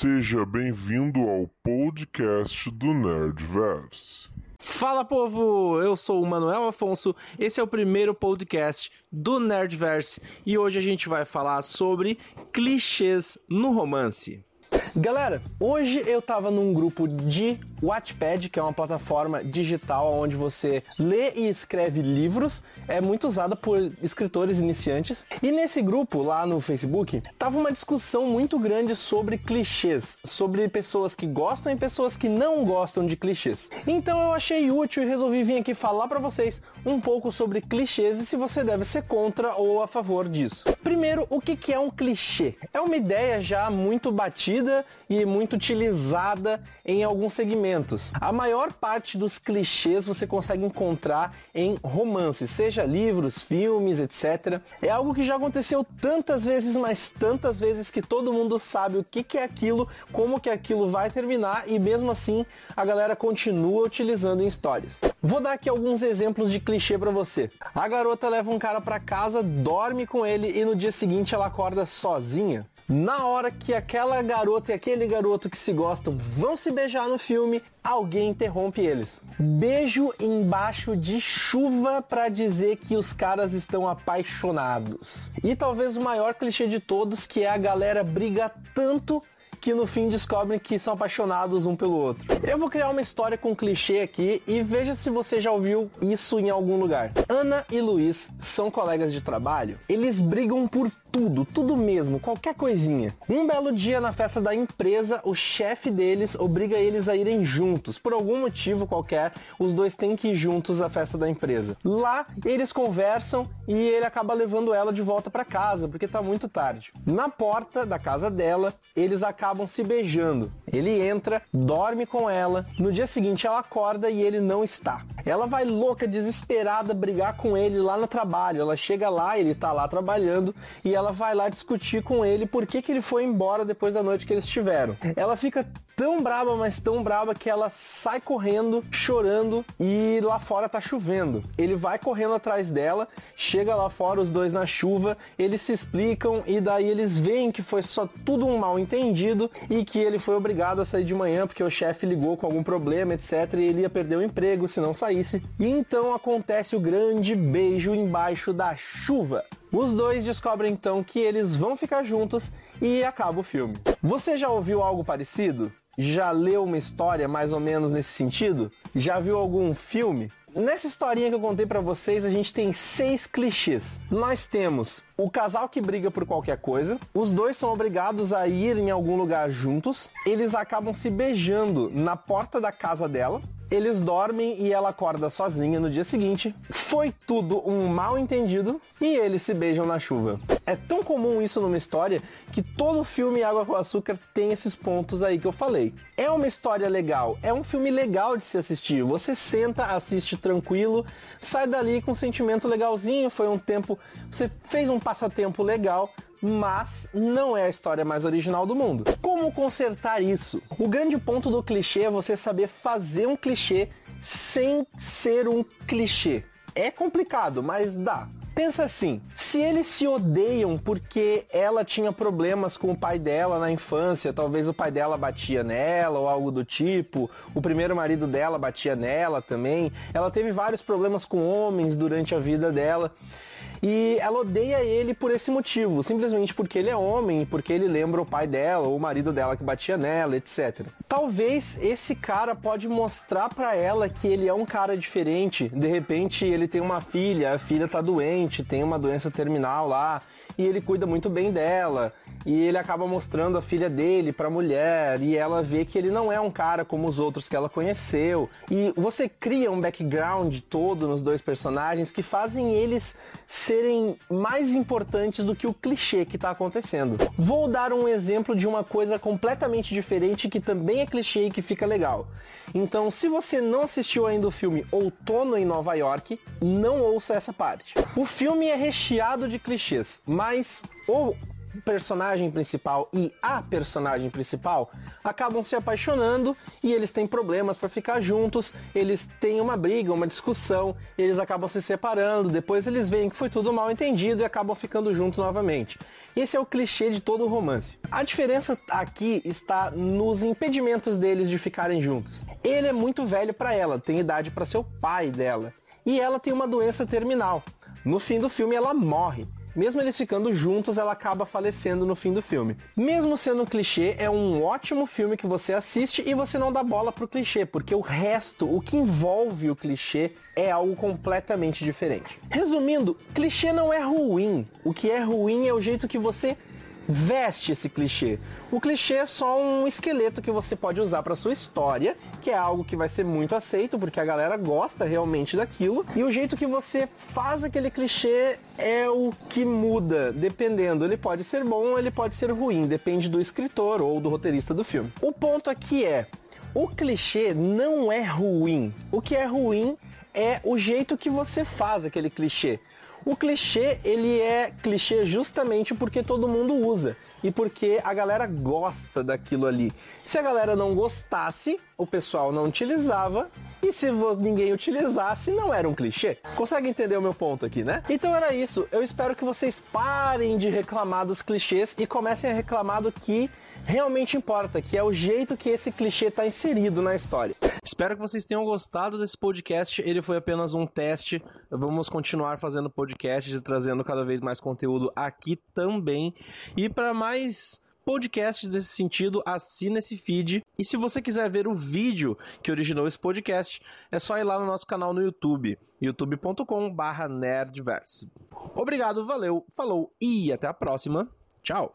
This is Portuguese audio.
Seja bem-vindo ao podcast do Nerdverse. Fala povo, eu sou o Manuel Afonso, esse é o primeiro podcast do Nerdverse e hoje a gente vai falar sobre clichês no romance. Galera, hoje eu tava num grupo de Wattpad, que é uma plataforma digital onde você lê e escreve livros, é muito usada por escritores iniciantes. E nesse grupo lá no Facebook, tava uma discussão muito grande sobre clichês, sobre pessoas que gostam e pessoas que não gostam de clichês. Então eu achei útil e resolvi vir aqui falar para vocês um pouco sobre clichês e se você deve ser contra ou a favor disso. Primeiro, o que é um clichê? É uma ideia já muito batida e muito utilizada em alguns segmentos. A maior parte dos clichês você consegue encontrar em romances, seja livros, filmes, etc. É algo que já aconteceu tantas vezes, mas tantas vezes que todo mundo sabe o que, que é aquilo, como que aquilo vai terminar e mesmo assim a galera continua utilizando em histórias. Vou dar aqui alguns exemplos de clichê para você. A garota leva um cara para casa, dorme com ele e no dia seguinte ela acorda sozinha. Na hora que aquela garota e aquele garoto que se gostam vão se beijar no filme, alguém interrompe eles. Beijo embaixo de chuva para dizer que os caras estão apaixonados. E talvez o maior clichê de todos, que é a galera briga tanto que no fim descobrem que são apaixonados um pelo outro. Eu vou criar uma história com clichê aqui e veja se você já ouviu isso em algum lugar. Ana e Luiz são colegas de trabalho. Eles brigam por tudo, tudo mesmo, qualquer coisinha. Um belo dia na festa da empresa, o chefe deles obriga eles a irem juntos. Por algum motivo qualquer, os dois têm que ir juntos à festa da empresa. Lá, eles conversam e ele acaba levando ela de volta para casa, porque tá muito tarde. Na porta da casa dela, eles acabam se beijando. Ele entra, dorme com ela. No dia seguinte ela acorda e ele não está. Ela vai louca, desesperada, brigar com ele lá no trabalho. Ela chega lá, ele tá lá trabalhando e ela vai lá discutir com ele por que, que ele foi embora depois da noite que eles tiveram. Ela fica tão braba, mas tão braba que ela sai correndo, chorando e lá fora tá chovendo. Ele vai correndo atrás dela, chega lá fora os dois na chuva, eles se explicam e daí eles veem que foi só tudo um mal entendido e que ele foi obrigado a sair de manhã porque o chefe ligou com algum problema, etc, e ele ia perder o emprego se não saísse. E então acontece o grande beijo embaixo da chuva. Os dois descobrem então que eles vão ficar juntos e acaba o filme. Você já ouviu algo parecido? Já leu uma história mais ou menos nesse sentido? Já viu algum filme? Nessa historinha que eu contei para vocês, a gente tem seis clichês. Nós temos o casal que briga por qualquer coisa, os dois são obrigados a ir em algum lugar juntos, eles acabam se beijando na porta da casa dela, eles dormem e ela acorda sozinha no dia seguinte. Foi tudo um mal entendido e eles se beijam na chuva. É tão comum isso numa história que todo filme Água com Açúcar tem esses pontos aí que eu falei. É uma história legal, é um filme legal de se assistir. Você senta, assiste tranquilo, sai dali com um sentimento legalzinho. Foi um tempo, você fez um passatempo legal, mas não é a história mais original do mundo. Como consertar isso? O grande ponto do clichê é você saber fazer um clichê sem ser um clichê. É complicado, mas dá. Pensa assim, se eles se odeiam porque ela tinha problemas com o pai dela na infância, talvez o pai dela batia nela ou algo do tipo, o primeiro marido dela batia nela também, ela teve vários problemas com homens durante a vida dela. E ela odeia ele por esse motivo, simplesmente porque ele é homem, porque ele lembra o pai dela ou o marido dela que batia nela, etc. Talvez esse cara pode mostrar para ela que ele é um cara diferente. De repente ele tem uma filha, a filha tá doente, tem uma doença terminal lá, e ele cuida muito bem dela. E ele acaba mostrando a filha dele pra mulher e ela vê que ele não é um cara como os outros que ela conheceu. E você cria um background todo nos dois personagens que fazem eles serem mais importantes do que o clichê que tá acontecendo. Vou dar um exemplo de uma coisa completamente diferente que também é clichê e que fica legal. Então, se você não assistiu ainda o filme Outono em Nova York, não ouça essa parte. O filme é recheado de clichês, mas o personagem principal e a personagem principal acabam se apaixonando e eles têm problemas para ficar juntos, eles têm uma briga, uma discussão, eles acabam se separando, depois eles veem que foi tudo mal entendido e acabam ficando juntos novamente. Esse é o clichê de todo romance. A diferença aqui está nos impedimentos deles de ficarem juntos. Ele é muito velho para ela, tem idade para ser o pai dela, e ela tem uma doença terminal. No fim do filme ela morre. Mesmo eles ficando juntos, ela acaba falecendo no fim do filme. Mesmo sendo um clichê, é um ótimo filme que você assiste e você não dá bola pro clichê, porque o resto, o que envolve o clichê, é algo completamente diferente. Resumindo, clichê não é ruim. O que é ruim é o jeito que você veste esse clichê. O clichê é só um esqueleto que você pode usar para sua história, que é algo que vai ser muito aceito porque a galera gosta realmente daquilo. E o jeito que você faz aquele clichê é o que muda, dependendo. Ele pode ser bom ele pode ser ruim, depende do escritor ou do roteirista do filme. O ponto aqui é o clichê não é ruim. O que é ruim é o jeito que você faz aquele clichê. O clichê, ele é clichê justamente porque todo mundo usa e porque a galera gosta daquilo ali. Se a galera não gostasse, o pessoal não utilizava e se ninguém utilizasse, não era um clichê. Consegue entender o meu ponto aqui, né? Então era isso. Eu espero que vocês parem de reclamar dos clichês e comecem a reclamar do que realmente importa, que é o jeito que esse clichê está inserido na história. Espero que vocês tenham gostado desse podcast. Ele foi apenas um teste. Vamos continuar fazendo podcasts e trazendo cada vez mais conteúdo aqui também. E para mais podcasts desse sentido, assina esse feed. E se você quiser ver o vídeo que originou esse podcast, é só ir lá no nosso canal no YouTube, youtube.com/nerdverse. Obrigado, valeu, falou e até a próxima. Tchau.